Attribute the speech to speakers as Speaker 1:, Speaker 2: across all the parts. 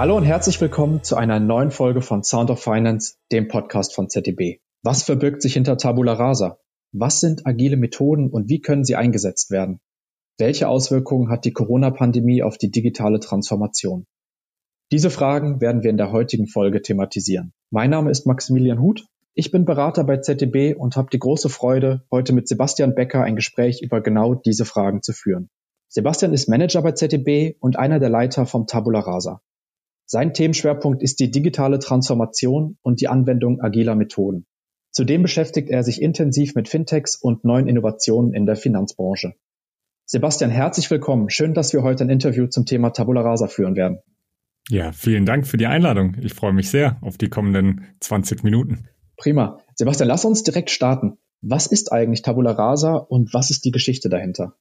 Speaker 1: Hallo und herzlich willkommen zu einer neuen Folge von Sound of Finance, dem Podcast von ZDB. Was verbirgt sich hinter Tabula Rasa? Was sind agile Methoden und wie können sie eingesetzt werden? Welche Auswirkungen hat die Corona-Pandemie auf die digitale Transformation? Diese Fragen werden wir in der heutigen Folge thematisieren. Mein Name ist Maximilian Huth. Ich bin Berater bei ZDB und habe die große Freude, heute mit Sebastian Becker ein Gespräch über genau diese Fragen zu führen. Sebastian ist Manager bei ZDB und einer der Leiter vom Tabula Rasa. Sein Themenschwerpunkt ist die digitale Transformation und die Anwendung agiler Methoden. Zudem beschäftigt er sich intensiv mit Fintechs und neuen Innovationen in der Finanzbranche. Sebastian, herzlich willkommen. Schön, dass wir heute ein Interview zum Thema Tabula Rasa führen werden.
Speaker 2: Ja, vielen Dank für die Einladung. Ich freue mich sehr auf die kommenden 20 Minuten.
Speaker 1: Prima. Sebastian, lass uns direkt starten. Was ist eigentlich Tabula Rasa und was ist die Geschichte dahinter?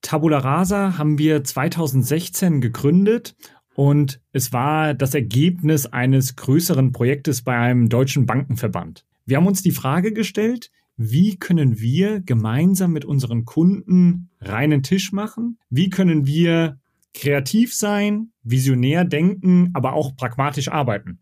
Speaker 2: Tabula Rasa haben wir 2016 gegründet und es war das Ergebnis eines größeren Projektes bei einem deutschen Bankenverband. Wir haben uns die Frage gestellt, wie können wir gemeinsam mit unseren Kunden reinen Tisch machen? Wie können wir kreativ sein, visionär denken, aber auch pragmatisch arbeiten?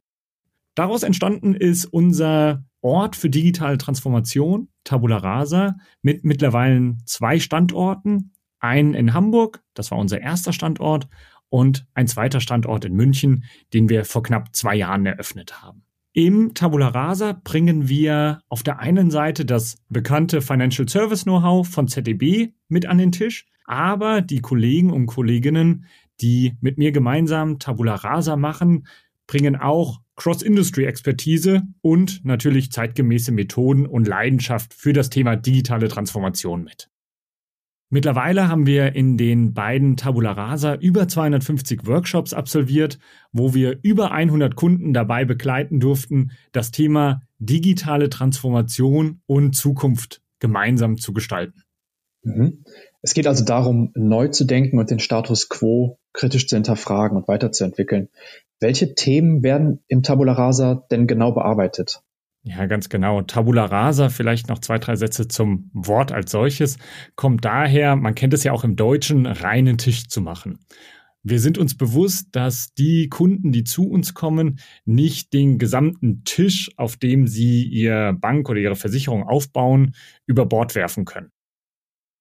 Speaker 2: Daraus entstanden ist unser Ort für digitale Transformation, Tabula Rasa, mit mittlerweile zwei Standorten. Einen in Hamburg, das war unser erster Standort, und ein zweiter Standort in München, den wir vor knapp zwei Jahren eröffnet haben. Im Tabula Rasa bringen wir auf der einen Seite das bekannte Financial Service Know-how von ZDB mit an den Tisch, aber die Kollegen und Kolleginnen, die mit mir gemeinsam Tabula Rasa machen, bringen auch Cross-Industry-Expertise und natürlich zeitgemäße Methoden und Leidenschaft für das Thema digitale Transformation mit. Mittlerweile haben wir in den beiden Tabula Rasa über 250 Workshops absolviert, wo wir über 100 Kunden dabei begleiten durften, das Thema digitale Transformation und Zukunft gemeinsam zu gestalten.
Speaker 1: Mhm. Es geht also darum, neu zu denken und den Status quo kritisch zu hinterfragen und weiterzuentwickeln. Welche Themen werden im Tabula Rasa denn genau bearbeitet?
Speaker 2: Ja, ganz genau. Tabula rasa, vielleicht noch zwei, drei Sätze zum Wort als solches, kommt daher, man kennt es ja auch im Deutschen, reinen Tisch zu machen. Wir sind uns bewusst, dass die Kunden, die zu uns kommen, nicht den gesamten Tisch, auf dem sie ihr Bank oder ihre Versicherung aufbauen, über Bord werfen können.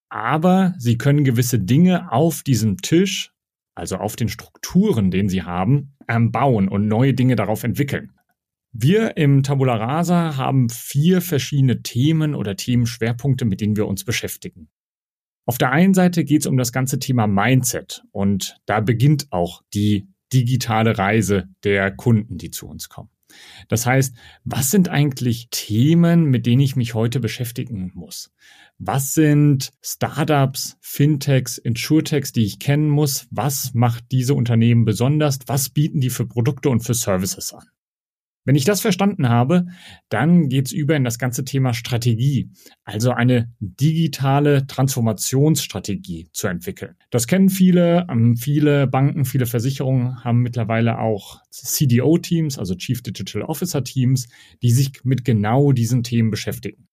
Speaker 2: Aber sie können gewisse Dinge auf diesem Tisch, also auf den Strukturen, den sie haben, bauen und neue Dinge darauf entwickeln. Wir im Tabula Rasa haben vier verschiedene Themen oder Themenschwerpunkte, mit denen wir uns beschäftigen. Auf der einen Seite geht es um das ganze Thema Mindset und da beginnt auch die digitale Reise der Kunden, die zu uns kommen. Das heißt, was sind eigentlich Themen, mit denen ich mich heute beschäftigen muss? Was sind Startups, Fintechs, Insurtechs, die ich kennen muss? Was macht diese Unternehmen besonders? Was bieten die für Produkte und für Services an? Wenn ich das verstanden habe, dann geht's über in das ganze Thema Strategie, also eine digitale Transformationsstrategie zu entwickeln. Das kennen viele, ähm, viele Banken, viele Versicherungen haben mittlerweile auch CDO-Teams, also Chief Digital Officer Teams, die sich mit genau diesen Themen beschäftigen.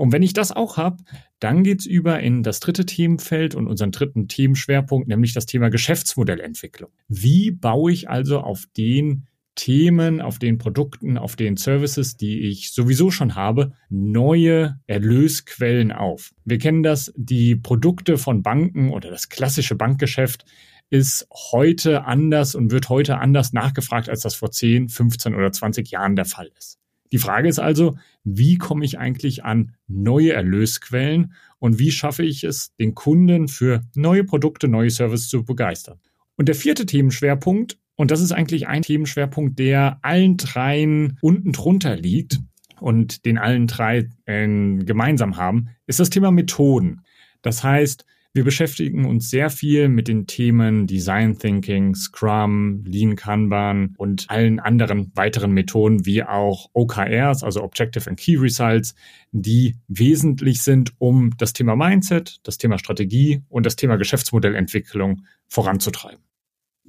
Speaker 2: Und wenn ich das auch habe, dann geht's über in das dritte Themenfeld und unseren dritten Themenschwerpunkt, nämlich das Thema Geschäftsmodellentwicklung. Wie baue ich also auf den Themen, auf den Produkten, auf den Services, die ich sowieso schon habe, neue Erlösquellen auf. Wir kennen das, die Produkte von Banken oder das klassische Bankgeschäft ist heute anders und wird heute anders nachgefragt, als das vor 10, 15 oder 20 Jahren der Fall ist. Die Frage ist also, wie komme ich eigentlich an neue Erlösquellen und wie schaffe ich es, den Kunden für neue Produkte, neue Services zu begeistern? Und der vierte Themenschwerpunkt und das ist eigentlich ein Themenschwerpunkt, der allen dreien unten drunter liegt und den allen drei äh, gemeinsam haben, ist das Thema Methoden. Das heißt, wir beschäftigen uns sehr viel mit den Themen Design Thinking, Scrum, Lean Kanban und allen anderen weiteren Methoden wie auch OKRs, also Objective and Key Results, die wesentlich sind, um das Thema Mindset, das Thema Strategie und das Thema Geschäftsmodellentwicklung voranzutreiben.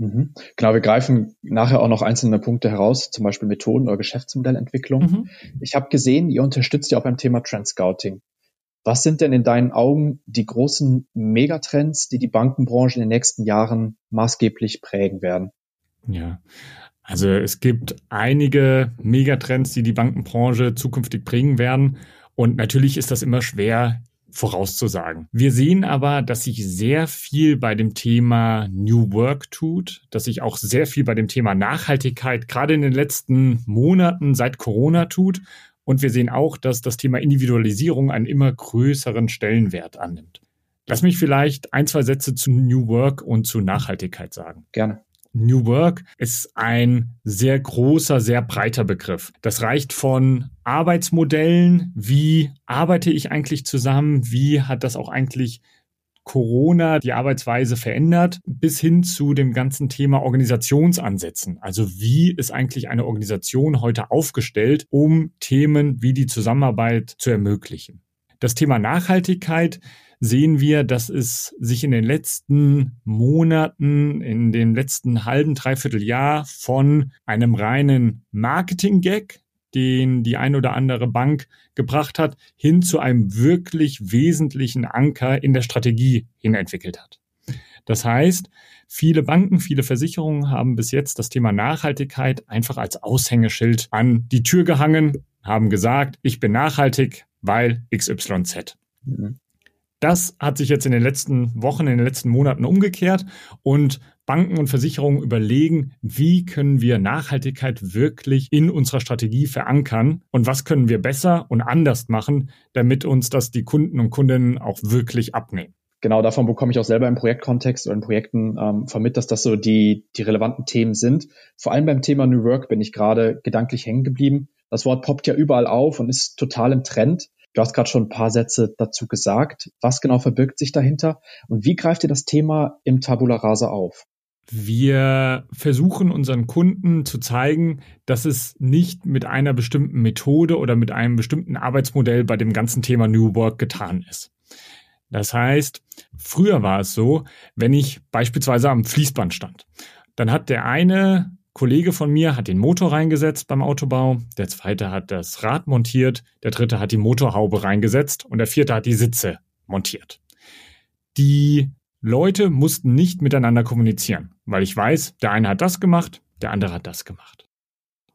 Speaker 1: Mhm. Genau, wir greifen nachher auch noch einzelne Punkte heraus, zum Beispiel Methoden oder Geschäftsmodellentwicklung. Mhm. Ich habe gesehen, ihr unterstützt ja auch beim Thema Trendscouting. Was sind denn in deinen Augen die großen Megatrends, die die Bankenbranche in den nächsten Jahren maßgeblich prägen werden?
Speaker 2: Ja, Also es gibt einige Megatrends, die die Bankenbranche zukünftig bringen werden. Und natürlich ist das immer schwer vorauszusagen. Wir sehen aber, dass sich sehr viel bei dem Thema New Work tut, dass sich auch sehr viel bei dem Thema Nachhaltigkeit gerade in den letzten Monaten seit Corona tut. Und wir sehen auch, dass das Thema Individualisierung einen immer größeren Stellenwert annimmt. Lass mich vielleicht ein, zwei Sätze zu New Work und zu Nachhaltigkeit sagen.
Speaker 1: Gerne.
Speaker 2: New Work ist ein sehr großer, sehr breiter Begriff. Das reicht von Arbeitsmodellen, wie arbeite ich eigentlich zusammen, wie hat das auch eigentlich Corona die Arbeitsweise verändert, bis hin zu dem ganzen Thema Organisationsansätzen. Also wie ist eigentlich eine Organisation heute aufgestellt, um Themen wie die Zusammenarbeit zu ermöglichen. Das Thema Nachhaltigkeit sehen wir, dass es sich in den letzten Monaten, in dem letzten halben, dreiviertel Jahr von einem reinen Marketing-Gag, den die ein oder andere Bank gebracht hat, hin zu einem wirklich wesentlichen Anker in der Strategie hin entwickelt hat. Das heißt, viele Banken, viele Versicherungen haben bis jetzt das Thema Nachhaltigkeit einfach als Aushängeschild an die Tür gehangen, haben gesagt, ich bin nachhaltig, weil XYZ. Mhm. Das hat sich jetzt in den letzten Wochen, in den letzten Monaten umgekehrt und Banken und Versicherungen überlegen, wie können wir Nachhaltigkeit wirklich in unserer Strategie verankern und was können wir besser und anders machen, damit uns das die Kunden und Kundinnen auch wirklich abnehmen.
Speaker 1: Genau, davon bekomme ich auch selber im Projektkontext oder in Projekten ähm, vermittelt, dass das so die, die relevanten Themen sind. Vor allem beim Thema New Work bin ich gerade gedanklich hängen geblieben. Das Wort poppt ja überall auf und ist total im Trend. Du hast gerade schon ein paar Sätze dazu gesagt. Was genau verbirgt sich dahinter und wie greift ihr das Thema im Tabula Rasa auf?
Speaker 2: Wir versuchen unseren Kunden zu zeigen, dass es nicht mit einer bestimmten Methode oder mit einem bestimmten Arbeitsmodell bei dem ganzen Thema New Work getan ist. Das heißt, früher war es so, wenn ich beispielsweise am Fließband stand, dann hat der eine Kollege von mir hat den Motor reingesetzt beim Autobau, der zweite hat das Rad montiert, der dritte hat die Motorhaube reingesetzt und der vierte hat die Sitze montiert. Die Leute mussten nicht miteinander kommunizieren, weil ich weiß, der eine hat das gemacht, der andere hat das gemacht.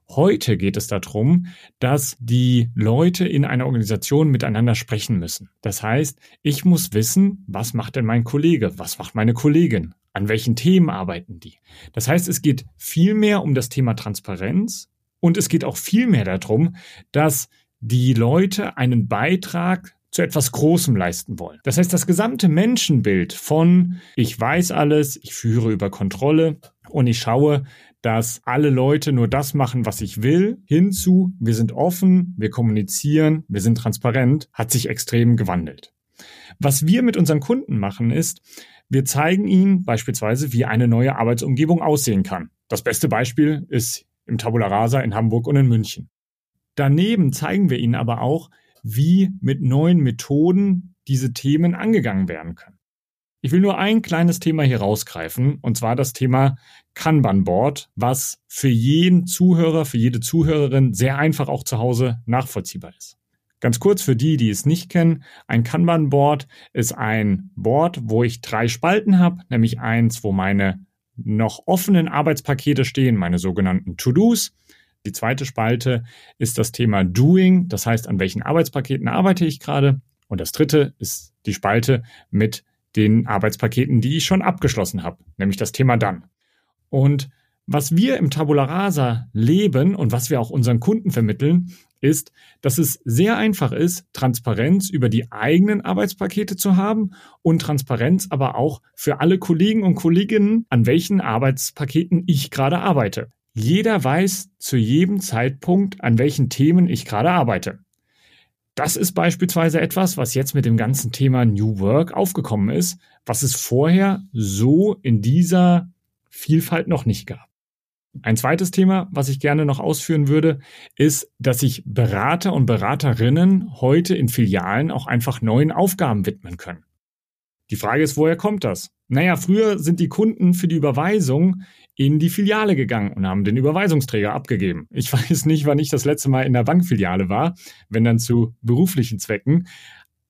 Speaker 2: Heute geht es darum, dass die Leute in einer Organisation miteinander sprechen müssen. Das heißt, ich muss wissen, was macht denn mein Kollege, was macht meine Kollegin, an welchen Themen arbeiten die? Das heißt, es geht viel mehr um das Thema Transparenz und es geht auch viel mehr darum, dass die Leute einen Beitrag zu etwas Großem leisten wollen. Das heißt, das gesamte Menschenbild von ich weiß alles, ich führe über Kontrolle und ich schaue, dass alle Leute nur das machen, was ich will, hinzu, wir sind offen, wir kommunizieren, wir sind transparent, hat sich extrem gewandelt. Was wir mit unseren Kunden machen ist, wir zeigen ihnen beispielsweise, wie eine neue Arbeitsumgebung aussehen kann. Das beste Beispiel ist im Tabula Rasa in Hamburg und in München. Daneben zeigen wir ihnen aber auch, wie mit neuen Methoden diese Themen angegangen werden können. Ich will nur ein kleines Thema hier rausgreifen, und zwar das Thema Kanban Board, was für jeden Zuhörer, für jede Zuhörerin sehr einfach auch zu Hause nachvollziehbar ist. Ganz kurz für die, die es nicht kennen, ein Kanban-Board ist ein Board, wo ich drei Spalten habe, nämlich eins, wo meine noch offenen Arbeitspakete stehen, meine sogenannten To-Dos. Die zweite Spalte ist das Thema Doing, das heißt, an welchen Arbeitspaketen arbeite ich gerade. Und das dritte ist die Spalte mit den Arbeitspaketen, die ich schon abgeschlossen habe, nämlich das Thema Dann. Und was wir im Tabula Rasa leben und was wir auch unseren Kunden vermitteln, ist, dass es sehr einfach ist, Transparenz über die eigenen Arbeitspakete zu haben und Transparenz aber auch für alle Kollegen und Kolleginnen, an welchen Arbeitspaketen ich gerade arbeite. Jeder weiß zu jedem Zeitpunkt, an welchen Themen ich gerade arbeite. Das ist beispielsweise etwas, was jetzt mit dem ganzen Thema New Work aufgekommen ist, was es vorher so in dieser Vielfalt noch nicht gab. Ein zweites Thema, was ich gerne noch ausführen würde, ist, dass sich Berater und Beraterinnen heute in Filialen auch einfach neuen Aufgaben widmen können. Die Frage ist, woher kommt das? Naja, früher sind die Kunden für die Überweisung in die Filiale gegangen und haben den Überweisungsträger abgegeben. Ich weiß nicht, wann ich das letzte Mal in der Bankfiliale war, wenn dann zu beruflichen Zwecken.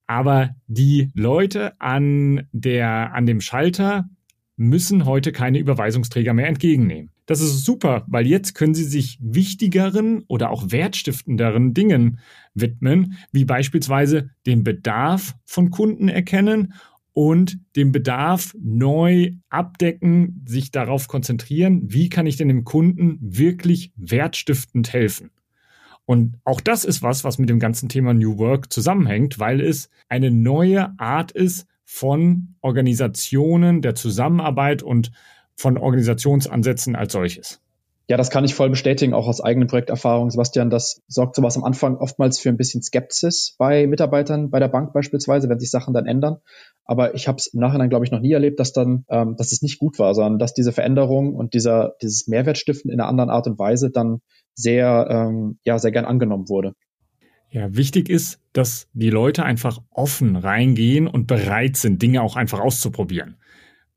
Speaker 2: Aber die Leute an der, an dem Schalter müssen heute keine Überweisungsträger mehr entgegennehmen. Das ist super, weil jetzt können Sie sich wichtigeren oder auch wertstiftenderen Dingen widmen, wie beispielsweise den Bedarf von Kunden erkennen und den Bedarf neu abdecken, sich darauf konzentrieren, wie kann ich denn dem Kunden wirklich wertstiftend helfen. Und auch das ist was, was mit dem ganzen Thema New Work zusammenhängt, weil es eine neue Art ist von Organisationen, der Zusammenarbeit und von Organisationsansätzen als solches.
Speaker 1: Ja, das kann ich voll bestätigen, auch aus eigener Projekterfahrung, Sebastian. Das sorgt sowas am Anfang oftmals für ein bisschen Skepsis bei Mitarbeitern, bei der Bank beispielsweise, wenn sich Sachen dann ändern. Aber ich habe es im Nachhinein, glaube ich, noch nie erlebt, dass dann, ähm, dass es nicht gut war, sondern dass diese Veränderung und dieser, dieses Mehrwertstiften in einer anderen Art und Weise dann sehr, ähm, ja, sehr gern angenommen wurde.
Speaker 2: Ja, wichtig ist, dass die Leute einfach offen reingehen und bereit sind, Dinge auch einfach auszuprobieren.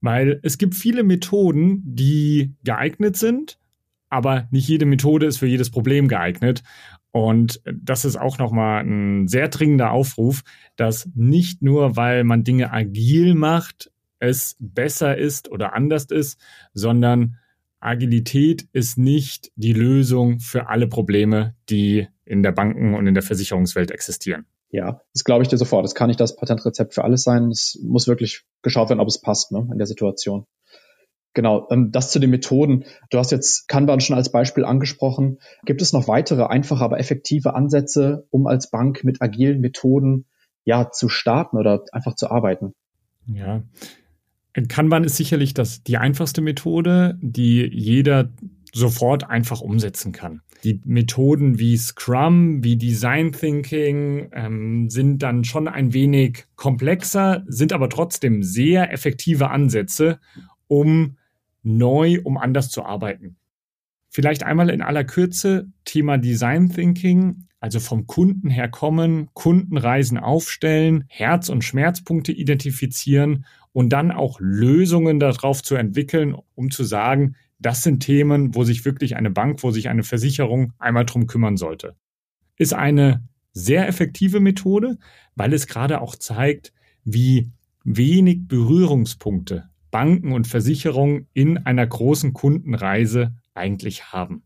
Speaker 2: Weil es gibt viele Methoden, die geeignet sind, aber nicht jede Methode ist für jedes Problem geeignet. Und das ist auch nochmal ein sehr dringender Aufruf, dass nicht nur, weil man Dinge agil macht, es besser ist oder anders ist, sondern Agilität ist nicht die Lösung für alle Probleme, die in der Banken- und in der Versicherungswelt existieren.
Speaker 1: Ja, das glaube ich dir sofort. Das kann nicht das Patentrezept für alles sein. Es muss wirklich geschaut werden, ob es passt ne, in der Situation. Genau, ähm, das zu den Methoden. Du hast jetzt Kanban schon als Beispiel angesprochen. Gibt es noch weitere einfache, aber effektive Ansätze, um als Bank mit agilen Methoden ja zu starten oder einfach zu arbeiten?
Speaker 2: Ja, Kanban ist sicherlich das, die einfachste Methode, die jeder sofort einfach umsetzen kann. Die Methoden wie Scrum, wie Design Thinking ähm, sind dann schon ein wenig komplexer, sind aber trotzdem sehr effektive Ansätze, um neu, um anders zu arbeiten. Vielleicht einmal in aller Kürze Thema Design Thinking, also vom Kunden her kommen, Kundenreisen aufstellen, Herz- und Schmerzpunkte identifizieren und dann auch Lösungen darauf zu entwickeln, um zu sagen, das sind Themen, wo sich wirklich eine Bank, wo sich eine Versicherung einmal drum kümmern sollte. Ist eine sehr effektive Methode, weil es gerade auch zeigt, wie wenig Berührungspunkte Banken und Versicherungen in einer großen Kundenreise eigentlich haben.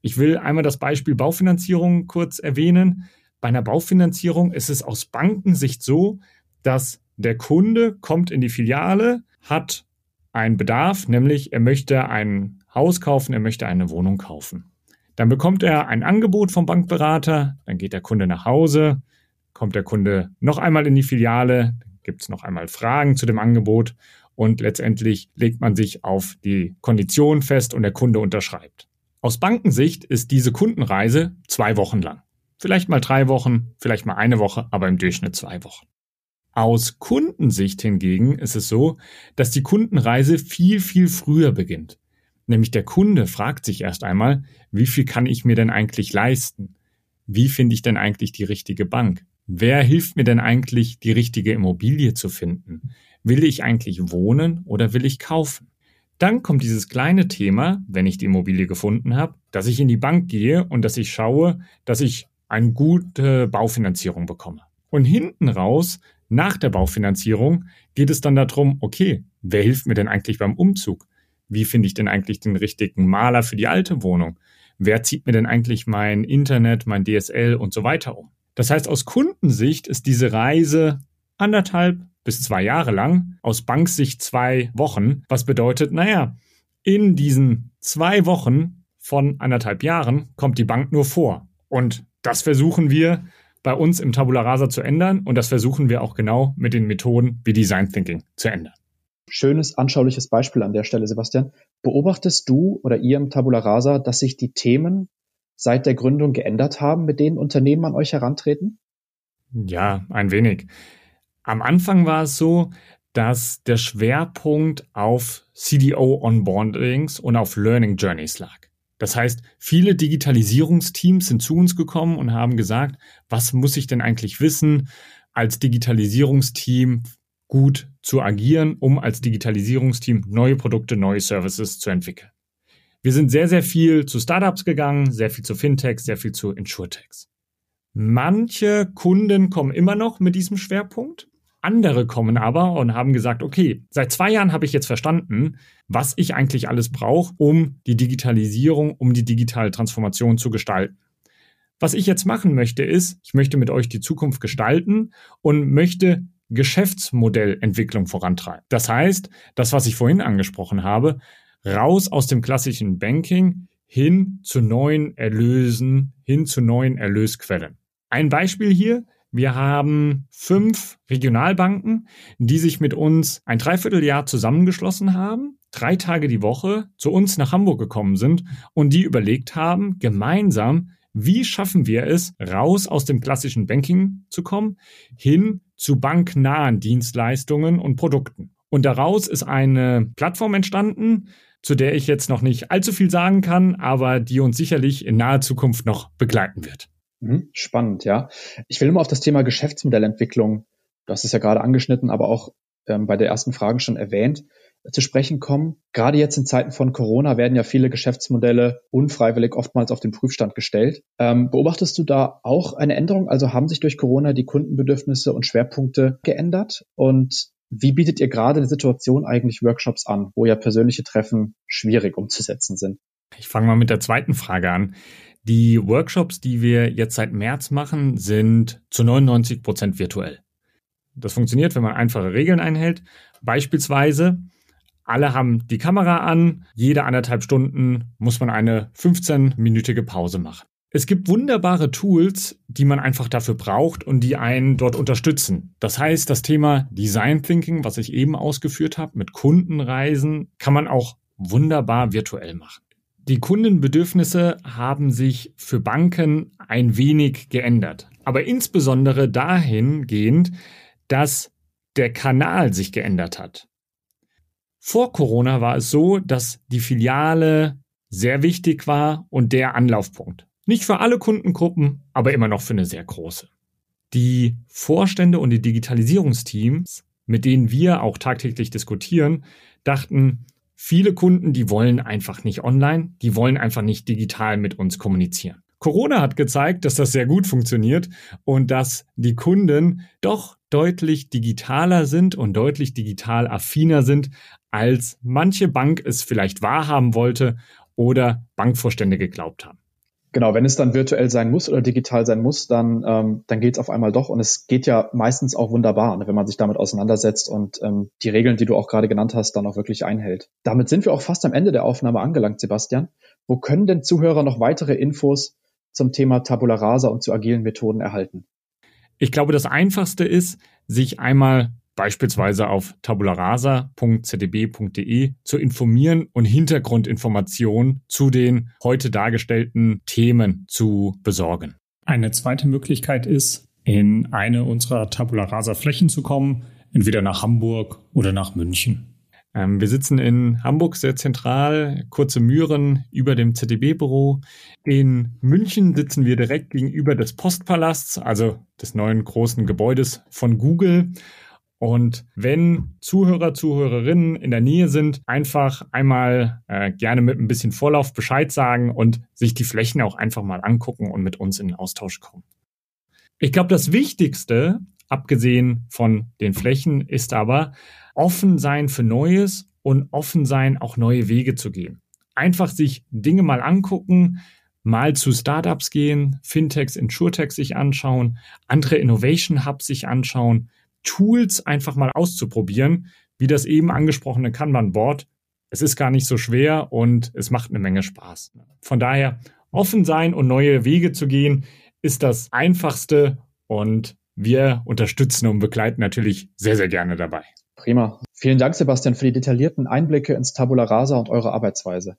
Speaker 2: Ich will einmal das Beispiel Baufinanzierung kurz erwähnen. Bei einer Baufinanzierung ist es aus Bankensicht so, dass der Kunde kommt in die Filiale, hat einen Bedarf, nämlich er möchte ein Haus kaufen, er möchte eine Wohnung kaufen. Dann bekommt er ein Angebot vom Bankberater, dann geht der Kunde nach Hause, kommt der Kunde noch einmal in die Filiale, gibt es noch einmal Fragen zu dem Angebot und letztendlich legt man sich auf die Kondition fest und der Kunde unterschreibt. Aus Bankensicht ist diese Kundenreise zwei Wochen lang. Vielleicht mal drei Wochen, vielleicht mal eine Woche, aber im Durchschnitt zwei Wochen. Aus Kundensicht hingegen ist es so, dass die Kundenreise viel, viel früher beginnt. Nämlich der Kunde fragt sich erst einmal, wie viel kann ich mir denn eigentlich leisten? Wie finde ich denn eigentlich die richtige Bank? Wer hilft mir denn eigentlich, die richtige Immobilie zu finden? Will ich eigentlich wohnen oder will ich kaufen? Dann kommt dieses kleine Thema, wenn ich die Immobilie gefunden habe, dass ich in die Bank gehe und dass ich schaue, dass ich eine gute Baufinanzierung bekomme. Und hinten raus nach der Baufinanzierung geht es dann darum, okay, wer hilft mir denn eigentlich beim Umzug? Wie finde ich denn eigentlich den richtigen Maler für die alte Wohnung? Wer zieht mir denn eigentlich mein Internet, mein DSL und so weiter um? Das heißt, aus Kundensicht ist diese Reise anderthalb bis zwei Jahre lang, aus Banksicht zwei Wochen, was bedeutet, naja, in diesen zwei Wochen von anderthalb Jahren kommt die Bank nur vor. Und das versuchen wir bei uns im Tabula Rasa zu ändern und das versuchen wir auch genau mit den Methoden wie Design Thinking zu ändern.
Speaker 1: Schönes, anschauliches Beispiel an der Stelle, Sebastian. Beobachtest du oder ihr im Tabula Rasa, dass sich die Themen seit der Gründung geändert haben, mit denen Unternehmen an euch herantreten?
Speaker 2: Ja, ein wenig. Am Anfang war es so, dass der Schwerpunkt auf CDO-Onboardings und auf Learning Journeys lag. Das heißt, viele Digitalisierungsteams sind zu uns gekommen und haben gesagt, was muss ich denn eigentlich wissen, als Digitalisierungsteam gut zu agieren, um als Digitalisierungsteam neue Produkte, neue Services zu entwickeln. Wir sind sehr, sehr viel zu Startups gegangen, sehr viel zu Fintechs, sehr viel zu Insurtechs. Manche Kunden kommen immer noch mit diesem Schwerpunkt, Andere kommen aber und haben gesagt, okay, seit zwei Jahren habe ich jetzt verstanden, was ich eigentlich alles brauche, um die Digitalisierung, um die digitale Transformation zu gestalten. Was ich jetzt machen möchte, ist, ich möchte mit euch die Zukunft gestalten und möchte Geschäftsmodellentwicklung vorantreiben. Das heißt, das, was ich vorhin angesprochen habe, raus aus dem klassischen Banking hin zu neuen Erlösen, hin zu neuen Erlösquellen. Ein Beispiel hier. Wir haben fünf Regionalbanken, die sich mit uns ein Dreivierteljahr zusammengeschlossen haben, drei Tage die Woche zu uns nach Hamburg gekommen sind und die überlegt haben, gemeinsam, wie schaffen wir es, raus aus dem klassischen Banking zu kommen, hin zu banknahen Dienstleistungen und Produkten. Und daraus ist eine Plattform entstanden, zu der ich jetzt noch nicht allzu viel sagen kann, aber die uns sicherlich in naher Zukunft noch begleiten wird.
Speaker 1: Mhm, spannend, ja. Ich will immer auf das Thema Geschäftsmodellentwicklung, du hast es ja gerade angeschnitten, aber auch ähm, bei der ersten Frage schon erwähnt, zu sprechen kommen. Gerade jetzt in Zeiten von Corona werden ja viele Geschäftsmodelle unfreiwillig oftmals auf den Prüfstand gestellt. Ähm, beobachtest du da auch eine Änderung? Also haben sich durch Corona die Kundenbedürfnisse und Schwerpunkte geändert? Und wie bietet ihr gerade in der Situation eigentlich Workshops an, wo ja persönliche Treffen schwierig umzusetzen sind?
Speaker 2: Ich fange mal mit der zweiten Frage an. Die Workshops, die wir jetzt seit März machen, sind zu 99 Prozent virtuell. Das funktioniert, wenn man einfache Regeln einhält. Beispielsweise, alle haben die Kamera an, jede anderthalb Stunden muss man eine 15-minütige Pause machen. Es gibt wunderbare Tools, die man einfach dafür braucht und die einen dort unterstützen. Das heißt, das Thema Design Thinking, was ich eben ausgeführt habe, mit Kundenreisen, kann man auch wunderbar virtuell machen. Die Kundenbedürfnisse haben sich für Banken ein wenig geändert, aber insbesondere dahingehend, dass der Kanal sich geändert hat. Vor Corona war es so, dass die Filiale sehr wichtig war und der Anlaufpunkt. Nicht für alle Kundengruppen, aber immer noch für eine sehr große. Die Vorstände und die Digitalisierungsteams, mit denen wir auch tagtäglich diskutieren, dachten, Viele Kunden, die wollen einfach nicht online, die wollen einfach nicht digital mit uns kommunizieren. Corona hat gezeigt, dass das sehr gut funktioniert und dass die Kunden doch deutlich digitaler sind und deutlich digital affiner sind, als manche Bank es vielleicht wahrhaben wollte oder Bankvorstände geglaubt haben.
Speaker 1: Genau, wenn es dann virtuell sein muss oder digital sein muss, dann, ähm, dann geht es auf einmal doch. Und es geht ja meistens auch wunderbar, ne, wenn man sich damit auseinandersetzt und ähm, die Regeln, die du auch gerade genannt hast, dann auch wirklich einhält. Damit sind wir auch fast am Ende der Aufnahme angelangt, Sebastian. Wo können denn Zuhörer noch weitere Infos zum Thema Tabula Rasa und zu agilen Methoden erhalten?
Speaker 2: Ich glaube, das Einfachste ist, sich einmal beispielsweise auf tabularasa.zdb.de zu informieren und Hintergrundinformationen zu den heute dargestellten Themen zu besorgen.
Speaker 3: Eine zweite Möglichkeit ist, in eine unserer Tabula Rasa Flächen zu kommen, entweder nach Hamburg oder nach München.
Speaker 2: Ähm, wir sitzen in Hamburg sehr zentral, kurze Mühren über dem ZDB-Büro. In München sitzen wir direkt gegenüber des Postpalasts, also des neuen großen Gebäudes von Google. Und wenn Zuhörer, Zuhörerinnen in der Nähe sind, einfach einmal äh, gerne mit ein bisschen Vorlauf Bescheid sagen und sich die Flächen auch einfach mal angucken und mit uns in den Austausch kommen. Ich glaube, das Wichtigste, abgesehen von den Flächen, ist aber offen sein für Neues und offen sein, auch neue Wege zu gehen. Einfach sich Dinge mal angucken, mal zu Startups gehen, Fintechs, Insurtechs sich anschauen, andere Innovation Hubs sich anschauen, Tools einfach mal auszuprobieren, wie das eben angesprochene Kanban-Board. Es ist gar nicht so schwer und es macht eine Menge Spaß. Von daher, offen sein und neue Wege zu gehen, ist das Einfachste und wir unterstützen und begleiten natürlich sehr, sehr gerne dabei.
Speaker 1: Prima. Vielen Dank, Sebastian, für die detaillierten Einblicke ins Tabula Rasa und eure Arbeitsweise.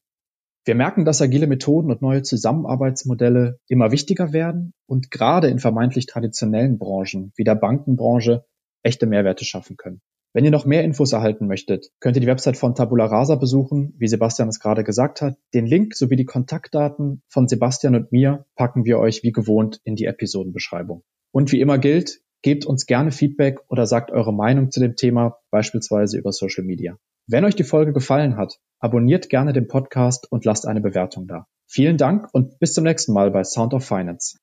Speaker 1: Wir merken, dass agile Methoden und neue Zusammenarbeitsmodelle immer wichtiger werden und gerade in vermeintlich traditionellen Branchen wie der Bankenbranche echte Mehrwerte schaffen können. Wenn ihr noch mehr Infos erhalten möchtet, könnt ihr die Website von Tabula Rasa besuchen, wie Sebastian es gerade gesagt hat. Den Link sowie die Kontaktdaten von Sebastian und mir packen wir euch wie gewohnt in die Episodenbeschreibung. Und wie immer gilt, gebt uns gerne Feedback oder sagt eure Meinung zu dem Thema, beispielsweise über Social Media. Wenn euch die Folge gefallen hat, abonniert gerne den Podcast und lasst eine Bewertung da. Vielen Dank und bis zum nächsten Mal bei Sound of Finance.